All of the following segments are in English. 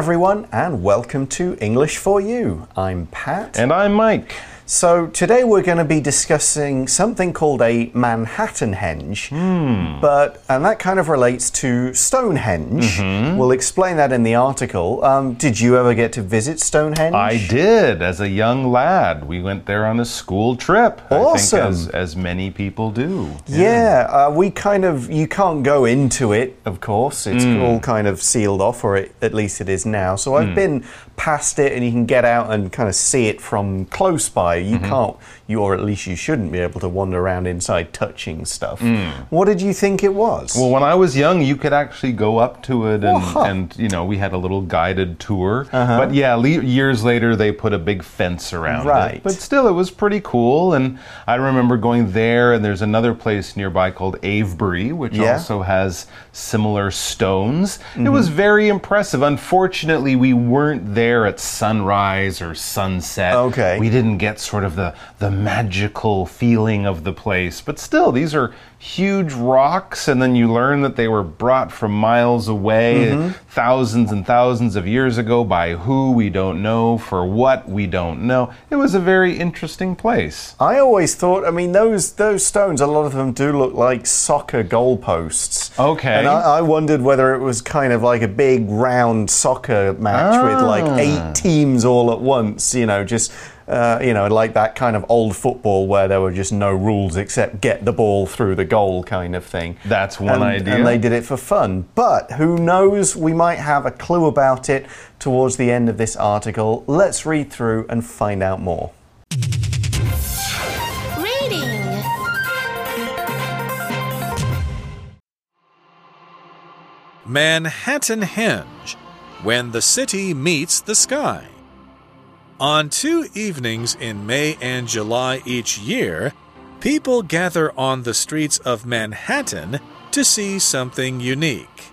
Everyone, and welcome to English for You. I'm Pat. And I'm Mike. So, today we're going to be discussing something called a Manhattan Henge, but and that kind of relates to Stonehenge. We'll explain that in the article. Um, did you ever get to visit Stonehenge? I did as a young lad. We went there on a school trip. I Awesome. think as, as many people do. Yeah, uh, we kind of, you can't go into it, of course. It's all kind of sealed off, or it, at least it is now. So I've been past it, and you can get out and kind of see it from close by. You can't, you or at least you shouldn't be able to wander around inside touching stuff. What did you think it was? Well, when I was young, you could actually go up to it, and, Wow. and you know, we had a little guided tour. But yeah, le years later, they put a big fence around Right. it. But still, it was pretty cool. And I remember going there, and there's another place nearby called Avebury, which Yeah. also has similar stones. It was Mm-hmm. very impressive. Unfortunately, we weren't there at sunrise or sunset. Okay. We didn't get sort of the the magical feeling of the place. But still, these are huge rocks, and then you learn that they were brought from miles away, Mm-hmm. thousands and thousands of years ago, by who we don't know, for what we don't know. It was a very interesting place. I always thought, I mean, those those stones, a lot of them do look like soccer goalposts. Okay. And I, I wondered whether it was kind of like a big round soccer match with like Ah. eight teams all at once, you know, just. Uh, you know, like that kind of old football where there were just no rules except get the ball through the goal kind of thing. That's one and, idea. And they did it for fun. But who knows, we might have a clue about it towards the end of this article. Let's read through and find out more. Reading. Manhattan Henge When the City Meets the Sky. On two evenings in May and July each year, people gather on the streets of Manhattan to see something unique.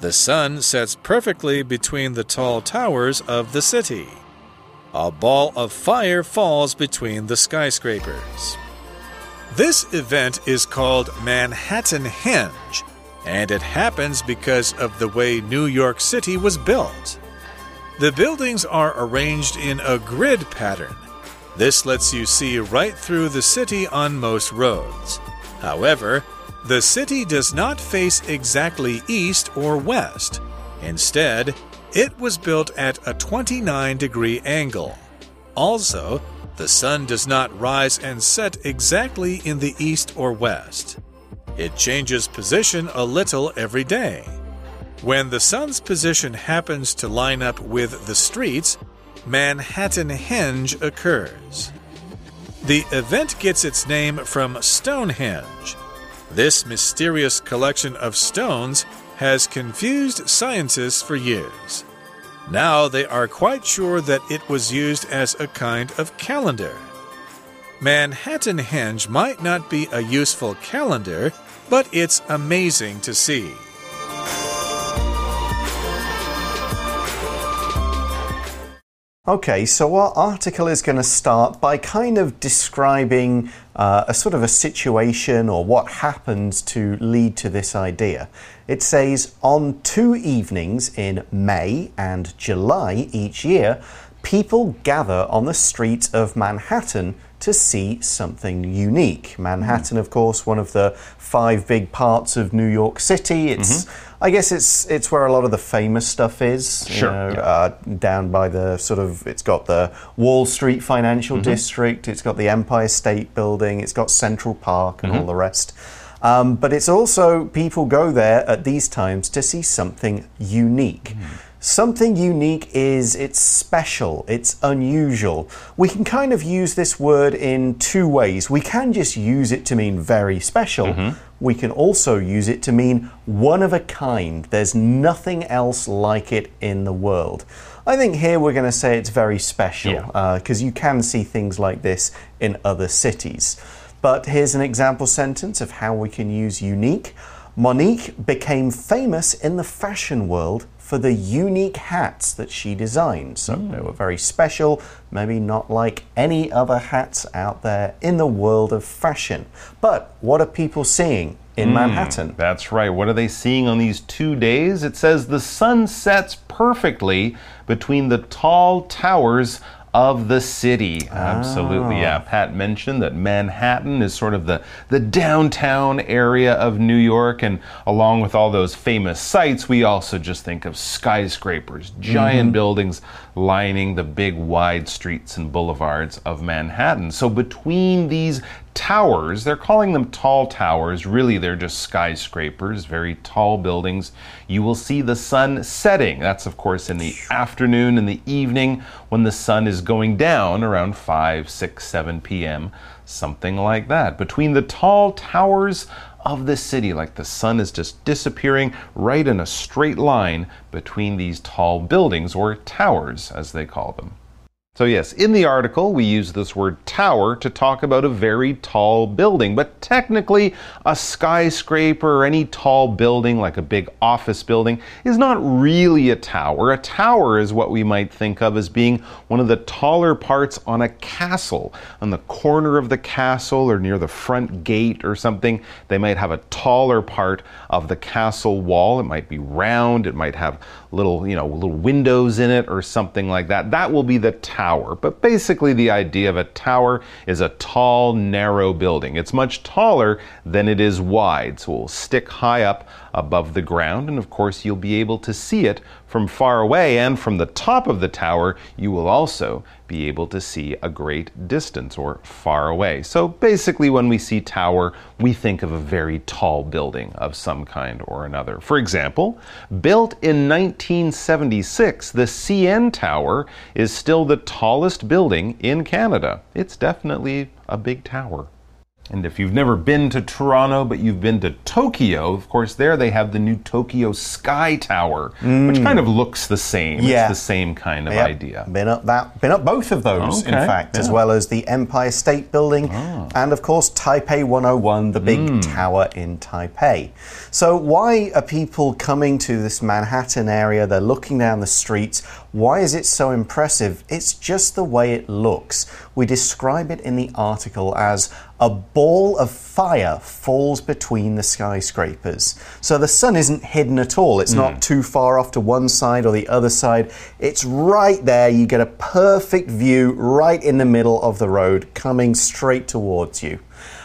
The sun sets perfectly between the tall towers of the city. A ball of fire falls between the skyscrapers. This event is called Manhattan Henge, and it happens because of the way New York City was built. The buildings are arranged in a grid pattern. This lets you see right through the city on most roads. However, the city does not face exactly east or west. Instead, it was built at a 29 degree angle. Also, the sun does not rise and set exactly in the east or west. It changes position a little every day. When the sun's position happens to line up with the streets, Manhattan Henge occurs. The event gets its name from Stonehenge. This mysterious collection of stones has confused scientists for years. Now they are quite sure that it was used as a kind of calendar. Manhattan Henge might not be a useful calendar, but it's amazing to see. Okay, so our article is going to start by kind of describing uh, a sort of a situation or what happens to lead to this idea. It says on two evenings in May and July each year, people gather on the streets of Manhattan to see something unique. Manhattan, of course, one of the five big parts of New York City. It's, I guess, it's it's where a lot of the famous stuff is. you Sure, know, yeah. uh, down by the sort of it's got the Wall Street Financial Mm-hmm. District, it's got the Empire State Building, it's got Central Park and all Mm-hmm. the rest. Um, but it's also people go there at these times to see something unique. Mm. Something unique is it's special, it's unusual. We can kind of use this word in two ways. We can just use it to mean very special. Mm-hmm. We can also use it to mean one of a kind. There's nothing else like it in the world. I think here we're going to say it's very special Yeah. because you can see things like this in other cities. But here's an example sentence of how we can use unique. Monique became famous in the fashion world for the unique hats that she designed. So hmm. they were very special, maybe not like any other hats out there in the world of fashion. But what are people seeing in hmm. Manhattan. That's right. What are they seeing on these two days? It says the sun sets perfectly between the tall towers of the city. Absolutely, ah. yeah. Pat mentioned that Manhattan is sort of the, the downtown area of New York, and along with all those famous sites, we also just think of skyscrapers, giant mm-hmm. buildings lining the big wide streets and boulevards of Manhattan. So between these towers, they're calling them tall towers. Really, they're just skyscrapers, very tall buildings. You will see the sun setting. That's, of course, in the afternoon and the evening when the sun is going down around 5, 6, 7 p.m., something like that. Between the tall towers of the city, like the sun is just disappearing right in a straight line between these tall buildings, or towers as they call them. So, yes, in the article, we use this word tower to talk about a very tall building, but technically, a skyscraper or any tall building, like a big office building, is not really a tower. A tower is what we might think of as being one of the taller parts on a castle. On the corner of the castle or near the front gate or something, they might have a taller part of the castle wall. It might be round, it might have little, you know, little windows in it or something like that. That will be the tower. But basically, the idea of a tower is a tall, narrow building. It's much taller than it is wide, so it will stick high up above the ground, and of course, you'll be able to see it from far away, and from the top of the tower, you will also be able to see a great distance or far away. So basically, when we see tower, we think of a very tall building of some kind or another. For example, built in 1976, the CN Tower is still the tallest building in Canada. It's definitely a big tower. And if you've never been to Toronto, but you've been to Tokyo, of course, there they have the new Tokyo Sky Tower, which kind of looks the same. Yeah. It's the same kind of Yep. idea. Been up that, been up both of those, in fact, as yeah. Ah. well as the Empire State Building, and of course Taipei 101, the big Hmm. tower in Taipei. So, why are people coming to this Manhattan area? They're looking down the streets. Why is it so impressive? It's just the way it looks. We describe it in the article as a ball of fire falls between the skyscrapers. So the sun isn't hidden at all. It's not hmm. too far off to one side or the other side. It's right there. You get a perfect view right in the middle of the road coming straight towards you.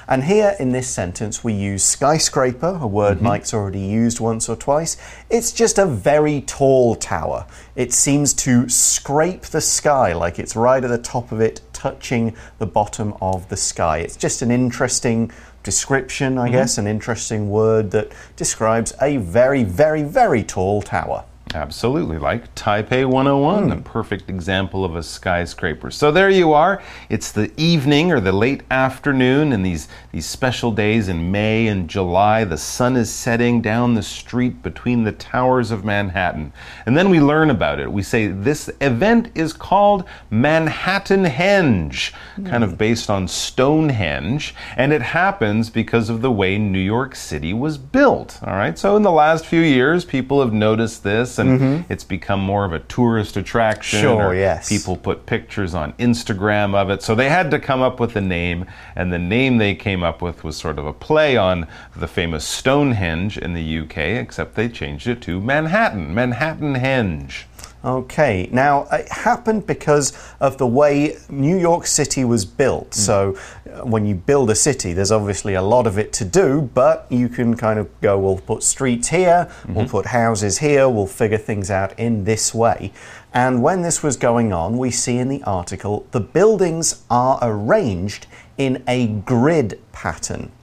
And here in this sentence, we use skyscraper, a word mm-hmm. Mike's already used once or twice. It's just a very tall tower. It seems to scrape the sky like it's right at the top of it, touching the bottom of the sky. It's just an interesting description, I mm-hmm. guess, an interesting word that describes a very, very, very tall tower. Absolutely, like Taipei 101, a hmm. perfect example of a skyscraper. So there you are. It's the evening or the late afternoon, and these, these special days in May and July. The sun is setting down the street between the towers of Manhattan. And then we learn about it. We say this event is called Manhattan Henge, kind of hmm. based on Stonehenge, and it happens because of the way New York City was built. All right, so in the last few years, people have noticed this, and mm-hmm. it's become more of a tourist attraction. Sure, yes. People put pictures on Instagram of it, so they had to come up with a name, and the name they came up with was sort of a play on the famous Stonehenge in the UK, except they changed it to Manhattan, Manhattan Henge. Okay, now it happened because of the way New York City was built. So, uh, when you build a city, there's obviously a lot of it to do, but you can kind of go, we'll put streets here, we'll put houses here, we'll figure things out in this way. And when this was going on, we see in the article the buildings are arranged in a grid pattern.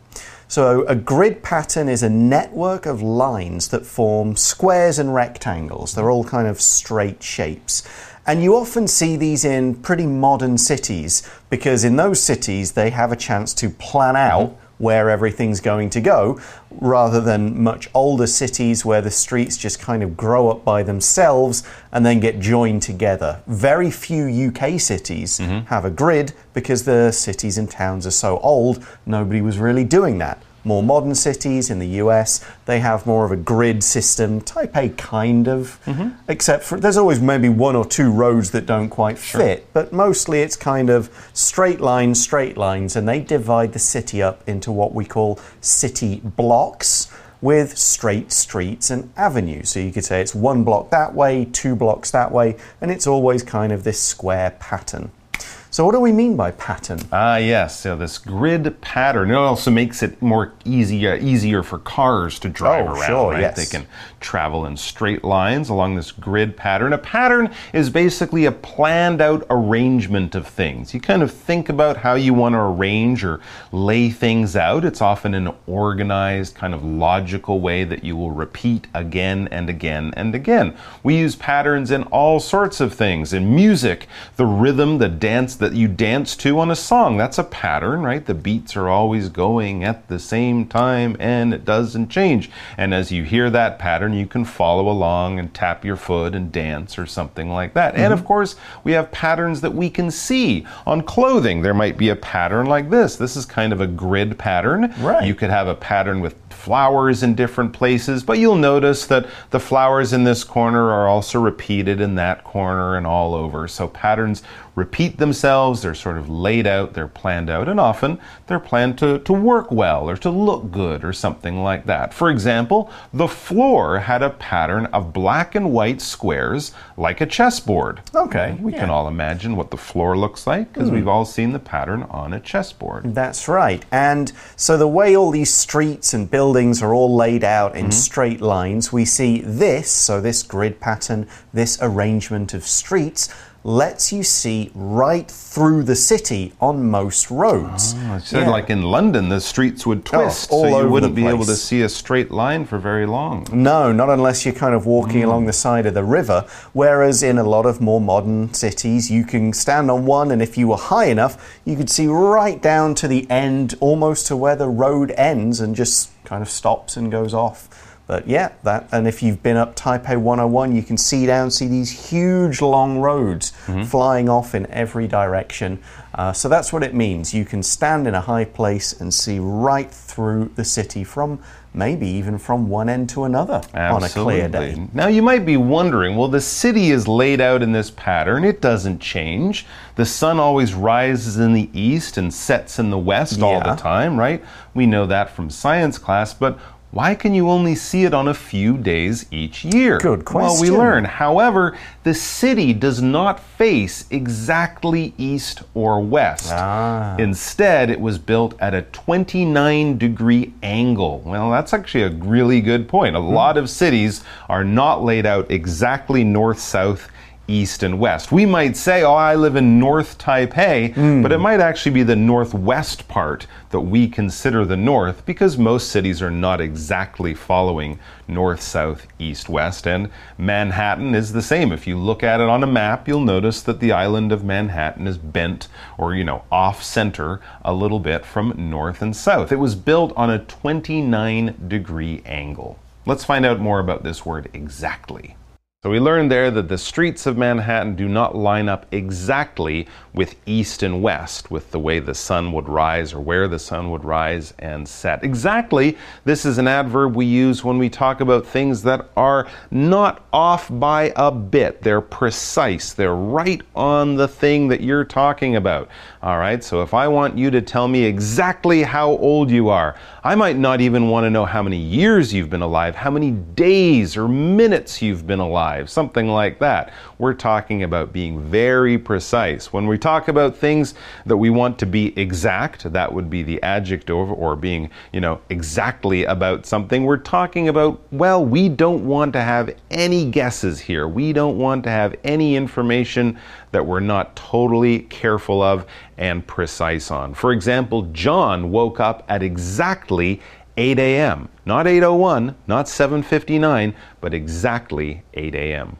So, a grid pattern is a network of lines that form squares and rectangles. They're all kind of straight shapes. And you often see these in pretty modern cities because in those cities they have a chance to plan out where everything's going to go rather than much older cities where the streets just kind of grow up by themselves and then get joined together. Very few UK cities mm-hmm. have a grid because the cities and towns are so old, nobody was really doing that. More modern cities in the US, they have more of a grid system. Taipei kind of, mm-hmm. except for there's always maybe one or two roads that don't quite fit, but mostly it's kind of straight lines, straight lines, and they divide the city up into what we call city blocks with straight streets and avenues. So you could say it's one block that way, two blocks that way, and it's always kind of this square pattern. So, what do we mean by pattern? Ah, yes. So this grid pattern it also makes it more easier easier for cars to drive Oh, around. sure, right? yes. They can travel in straight lines along this grid pattern. A pattern is basically a planned out arrangement of things. You kind of think about how you want to arrange or lay things out. It's often an organized, kind of logical way that you will repeat again and again and again. We use patterns in all sorts of things. In music, the rhythm, the dance that you dance to on a song, that's a pattern, right? The beats are always going at the same time and it doesn't change. And as you hear that pattern, you can follow along and tap your foot and dance or something like that. And of mm-hmm. course, we have patterns that we can see on clothing. There might be a pattern like this. This is kind of a grid pattern. Right. You could have a pattern with flowers in different places, but you'll notice that the flowers in this corner are also repeated in that corner and all over. So patterns repeat themselves, they're sort of laid out, they're planned out, and often they're planned to, to work well or to look good or something like that. For example, the floor had a pattern of black and white squares like a chessboard. Okay, We can all imagine what the floor looks like because hmm. we've all seen the pattern on a chessboard. That's right. And so the way all these streets and buildings are all laid out in mm-hmm. straight lines, we see this, so this grid pattern, this arrangement of streets, lets you see right through the city on most roads. Ah, I said, Yeah. like in London, the streets would oh, twist, all so you wouldn't be able to see a straight line for very long. No, not unless you're kind of walking hmm. along the side of the river. Whereas in a lot of more modern cities, you can stand on one, and if you were high enough, you could see right down to the end, almost to where the road ends, and just kind of stops and goes off. But yeah, that, and if you've been up Taipei 101, you can see down, see these huge long roads flying off in every direction. Uh, so that's what it means. You can stand in a high place and see right through the city from maybe even from one end to another on a clear day. Now, you might be wondering well, the city is laid out in this pattern, it doesn't change. The sun always rises in the east and sets in the west all the time, right? We know that from science class, but why can you only see it on a few days each year? Good question. Well, we learn. However, the city does not face exactly east or west. Ah. Instead, it was built at a 29 degree angle. Well, that's actually a really good point. A lot of cities are not laid out exactly north, south, east, and west. We might say, oh, I live in North Taipei, hmm. but it might actually be the northwest part that we consider the north because most cities are not exactly following north, south, east, west. And Manhattan is the same. If you look at it on a map, you'll notice that the island of Manhattan is bent or, you know, off center a little bit from north and south. It was built on a 29 degree angle. Let's find out more about this word exactly. So we learned there that the streets of Manhattan do not line up exactly with east and west, with the way the sun would rise or where the sun would rise and set. Exactly, this is an adverb we use when we talk about things that are not off by a bit. They're precise, they're right on the thing that you're talking about. All right, so if I want you to tell me exactly how old you are, I might not even want to know how many years you've been alive, how many days or minutes you've been alive, something like that. We're talking about being very precise. When we talk about things that we want to be exact, that would be the adjective or being, you know, exactly about something. We're talking about, well, we don't want to have any guesses here. We don't want to have any information that we're not totally careful of and precise on. For example, John woke up at exactly 8 a.m. Not 8:01, not 7:59, but exactly 8 a.m.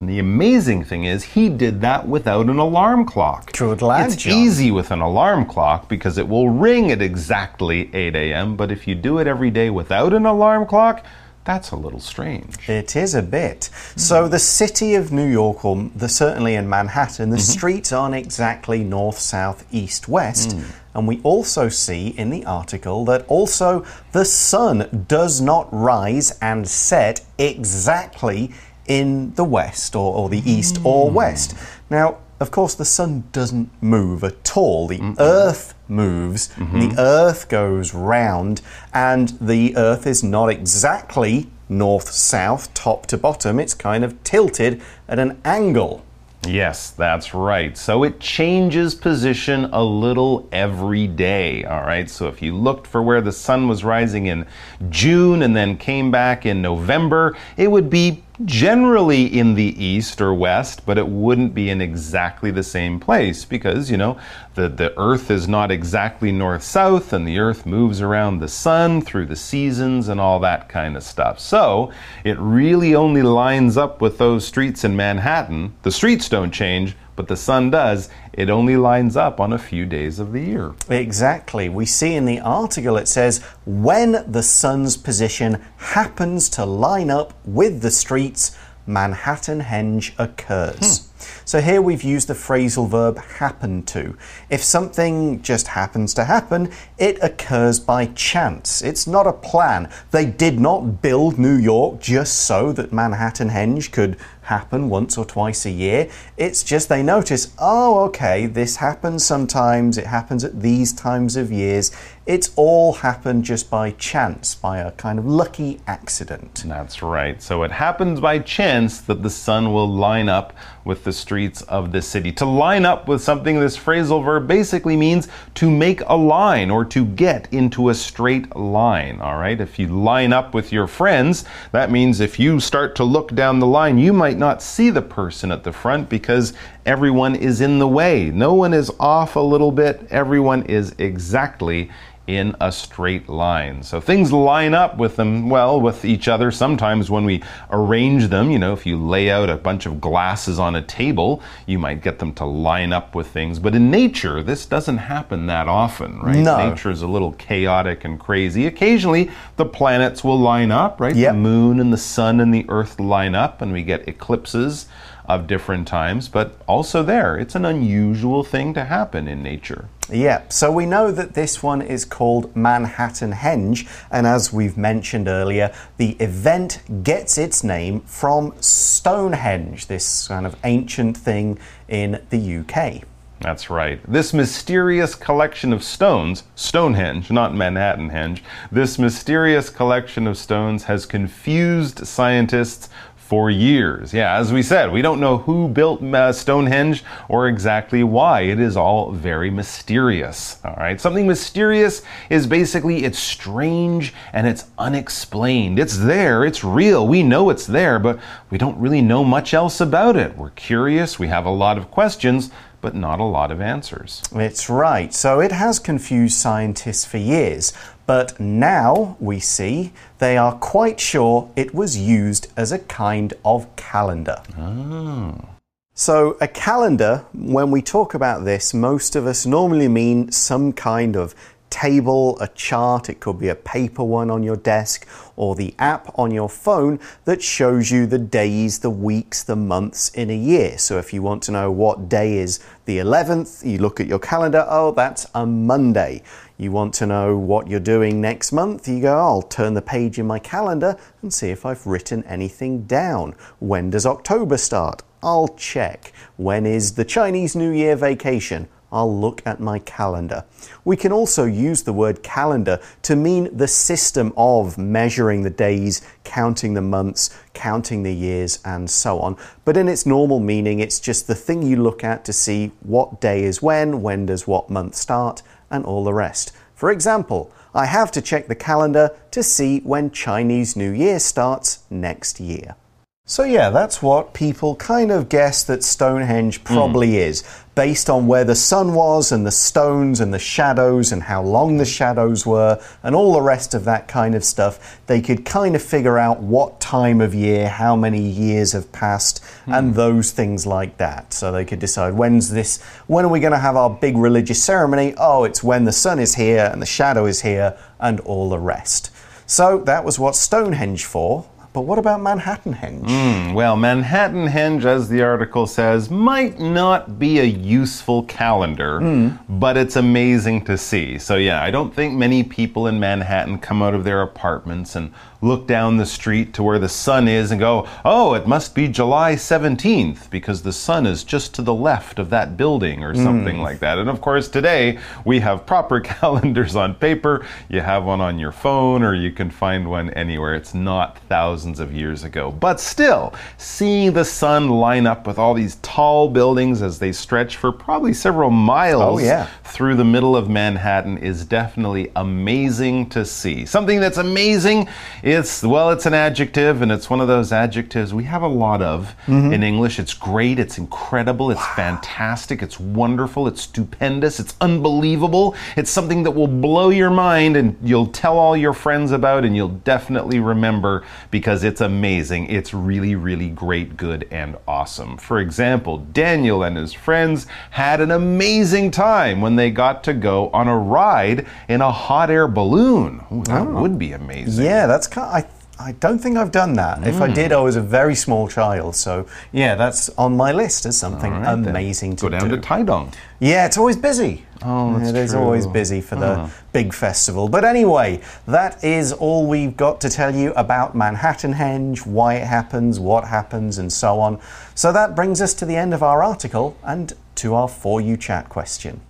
And the amazing thing is he did that without an alarm clock. Lad, It's John. easy with an alarm clock because it will ring at exactly 8 a.m. But if you do it every day without an alarm clock, that's a little strange. It is a bit. So the city of New York, or the, certainly in Manhattan, the Mm-hmm. streets aren't exactly north, south, east, west. Mm. And we also see in the article that also the sun does not rise and set exactly in the west or, or the east or west. Now, of course, the sun doesn't move at all. The earth moves, mm-hmm. the earth goes round, and the earth is not exactly north south, top to bottom. It's kind of tilted at an angle. Yes, that's right. So it changes position a little every day. All right. So if you looked for where the sun was rising in June and then came back in November, it would be generally in the east or west, but it wouldn't be in exactly the same place because, you know, the, the earth is not exactly north south and the earth moves around the sun through the seasons and all that kind of stuff. So it really only lines up with those streets in Manhattan. The streets don't change, but the sun does. It only lines up on a few days of the year. Exactly. We see in the article it says when the sun's position happens to line up with the streets, Manhattanhenge occurs. Hmm. So here we've used the phrasal verb happen to. If something just happens to happen, it occurs by chance. It's not a plan. They did not build New York just so that Manhattanhenge could happen once or twice a year. It's just they notice, oh, okay, this happens sometimes, it happens at these times of years. It's all happened just by chance, by a kind of lucky accident. That's right. So it happens by chance that the sun will line up with the streets of the city. To line up with something, this phrasal verb basically means to make a line or to get into a straight line. All right. If you line up with your friends, that means if you start to look down the line, you might not see the person at the front because everyone is in the way. No one is off a little bit, everyone is exactly in a straight line. So things line up with them, well, with each other. Sometimes when we arrange them, you know, if you lay out a bunch of glasses on a table, you might get them to line up with things. But in nature, this doesn't happen that often, right? No. Nature is a little chaotic and crazy. Occasionally, the planets will line up, right? Yep. The moon and the sun and the earth line up, and we get eclipses of different times. But also, there, it's an unusual thing to happen in nature. Yeah, so we know that this one is called Manhattanhenge, and as we've mentioned earlier, the event gets its name from Stonehenge, this kind of ancient thing in the UK. That's right. This mysterious collection of stones, Stonehenge, not Manhattanhenge, this mysterious collection of stones has confused scientists for years. Yeah, as we said, we don't know who built uh, Stonehenge or exactly why. It is all very mysterious. All right, something mysterious is basically it's strange and it's unexplained. It's there, it's real. We know it's there, but we don't really know much else about it. We're curious, we have a lot of questions, but not a lot of answers. It's right. So it has confused scientists for years, but now we see they are quite sure it was used as a kind of calendar. Ah. So, a calendar, when we talk about this, most of us normally mean some kind of table, a chart, it could be a paper one on your desk, or the app on your phone that shows you the days, the weeks, the months in a year. So, if you want to know what day is the 11th, you look at your calendar, oh, that's a Monday. You want to know what you're doing next month, you go, I'll turn the page in my calendar and see if I've written anything down. When does October start? I'll check. When is the Chinese New Year vacation? I'll look at my calendar. We can also use the word calendar to mean the system of measuring the days, counting the months, counting the years, and so on. But in its normal meaning, it's just the thing you look at to see what day is when, when does what month start, and all the rest. For example, I have to check the calendar to see when Chinese New Year starts next year. So, yeah, that's what people kind of guess that Stonehenge hmm. probably is, based on where the sun was and the stones and the shadows and how long the shadows were and all the rest of that kind of stuff. They could kind of figure out what time of year, how many years have passed, hmm. and those things like that. So they could decide when's this, when are we going to have our big religious ceremony? Oh, it's when the sun is here and the shadow is here and all the rest. So that was what Stonehenge for but what about Manhattanhenge? Mm, well, Manhattanhenge, as the article says, might not be a useful calendar, Mm. but it's amazing to see. So, yeah, I don't think many people in Manhattan come out of their apartments and look down the street to where the sun is and go, oh, it must be July 17th because the sun is just to the left of that building or something Mm. like that. And of course, today we have proper calendars on paper. You have one on your phone or you can find one anywhere. It's not thousands of years ago. But still, seeing the sun line up with all these tall buildings as they stretch for probably several miles Oh, yeah. through the middle of Manhattan is definitely amazing to see. Something that's amazing, it's, well, it's an adjective, and it's one of those adjectives we have a lot of mm-hmm. in English. It's great, it's incredible, it's fantastic, it's wonderful, it's stupendous, it's unbelievable. It's something that will blow your mind and you'll tell all your friends about, and you'll definitely remember because it's amazing. It's really, really great, good, and awesome. For example, Daniel and his friends had an amazing time when they got to go on a ride in a hot air balloon. Ooh, that oh. would be amazing. Yeah, that's kind. I I don't think I've done that. If I Mm. did, I was a very small child. So yeah, that's on my list as something right, amazing to Go down do. to Taidong. Yeah, it's always busy. Oh, that's It is true. always busy for the big festival. But anyway, that is all we've got to tell you about Manhattanhenge, why it happens, what happens, and so on. So that brings us to the end of our article and to our For You Chat question.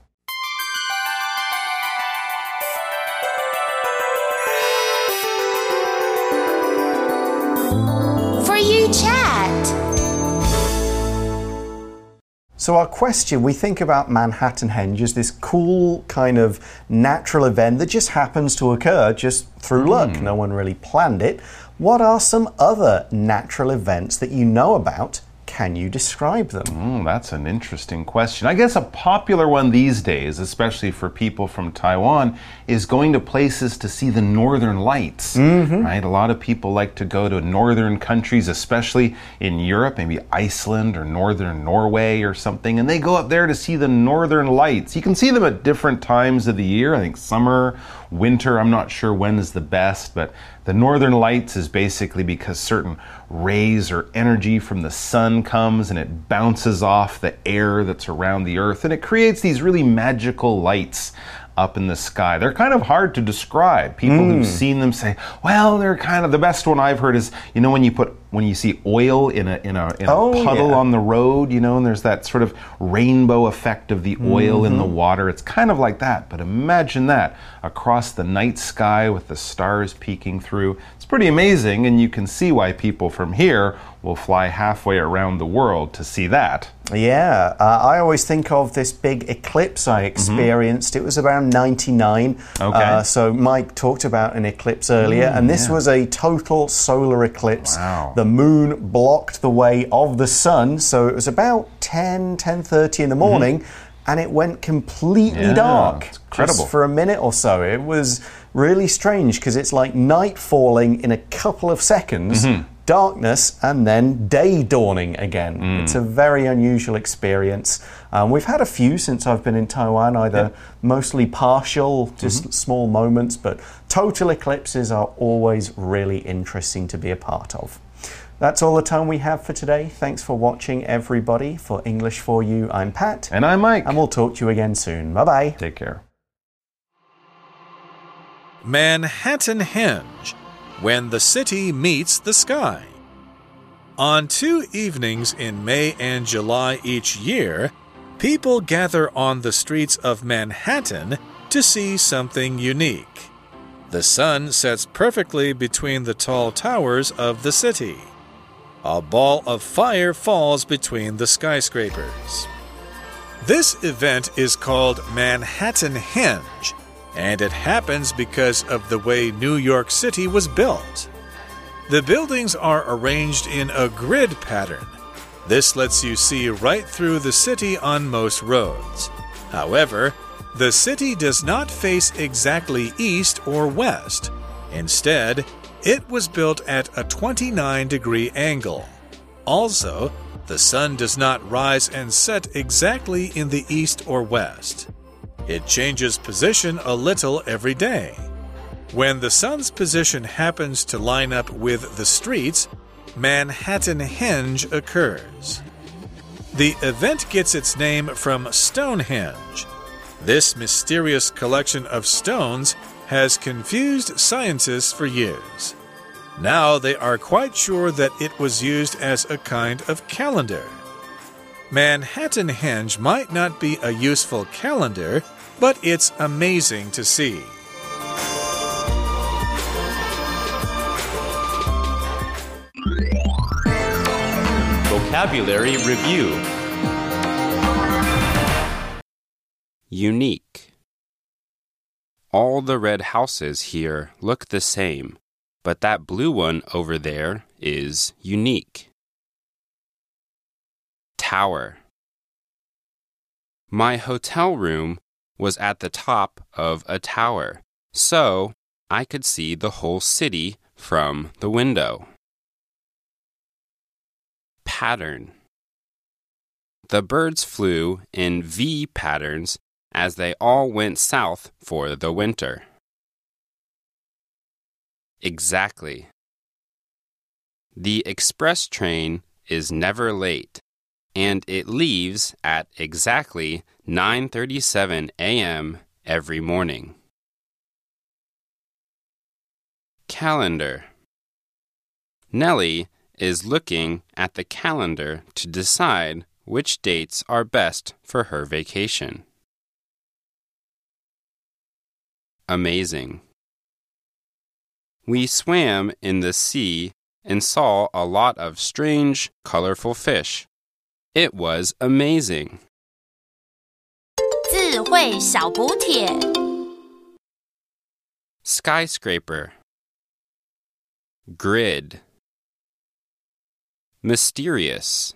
So, our question we think about Manhattan Henge as this cool kind of natural event that just happens to occur just through luck. Hmm. No one really planned it. What are some other natural events that you know about? Can you describe them? Mm, that's an interesting question. I guess a popular one these days, especially for people from Taiwan, is going to places to see the northern lights. Right? A lot of people like to go to northern countries, especially in Europe, maybe Iceland or northern Norway or something, and they go up there to see the northern lights. You can see them at different times of the year. I think summer, winter, I'm not sure when is the best, but the northern lights is basically because certain rays or energy from the sun comes and it bounces off the air that's around the earth and it creates these really magical lights up in the sky. They're kind of hard to describe. People who've hmm. seen them say, "Well, they're kind of the best one I've heard is, you know when you put when you see oil in a in a in a Oh, puddle yeah. on the road, you know, and there's that sort of rainbow effect of the oil in the water. It's kind of like that, but imagine that across the night sky with the stars peeking through. It's pretty amazing, and you can see why people from here will fly halfway around the world to see that. Yeah, uh, I always think of this big eclipse I experienced. It was around 99. Okay. Uh, so Mike talked about an eclipse earlier, and this was a total solar eclipse. Wow. The moon blocked the way of the sun, so it was about 10, 10.30 in the morning, and it went completely Yeah, dark. incredible. Just for a minute or so. It was really strange because it's like night falling in a couple of seconds, Mm-hmm. darkness, and then day dawning again. Mm. It's a very unusual experience. Um, we've had a few since I've been in Taiwan, either mostly partial, just Mm-hmm. small moments, but total eclipses are always really interesting to be a part of. That's all the time we have for today. Thanks for watching, everybody. For English for You, I'm Pat. And I'm Mike. And we'll talk to you again soon. Bye bye. Take care. Manhattanhenge, when the city meets the sky. On two evenings in May and July each year, people gather on the streets of Manhattan to see something unique. The sun sets perfectly between the tall towers of the city. A ball of fire falls between the skyscrapers. This event is called Manhattan Henge, and it happens because of the way New York City was built. The buildings are arranged in a grid pattern. This lets you see right through the city on most roads. However, the city does not face exactly east or west. Instead, it was built at a 29 degree angle. Also, the sun does not rise and set exactly in the east or west. It changes position a little every day. When the sun's position happens to line up with the streets, Manhattanhenge occurs. The event gets its name from Stonehenge. This mysterious collection of stones has confused scientists for years. Now they are quite sure that it was used as a kind of calendar. Manhattanhenge might not be a useful calendar, but it's amazing to see. Vocabulary Review Unique. All the red houses here look the same, but that blue one over there is unique. Tower. My hotel room was at the top of a tower, so I could see the whole city from the window. Pattern. The birds flew in V patterns as they all went south for the winter. Exactly. The express train is never late and it leaves at exactly 9:37 a.m. every morning. Calendar. Nellie is looking at the calendar to decide which dates are best for her vacation. Amazing. We swam in the sea and saw a lot of strange, colorful fish. It was amazing. 智慧小补帖。 Skyscraper. Grid. Mysterious.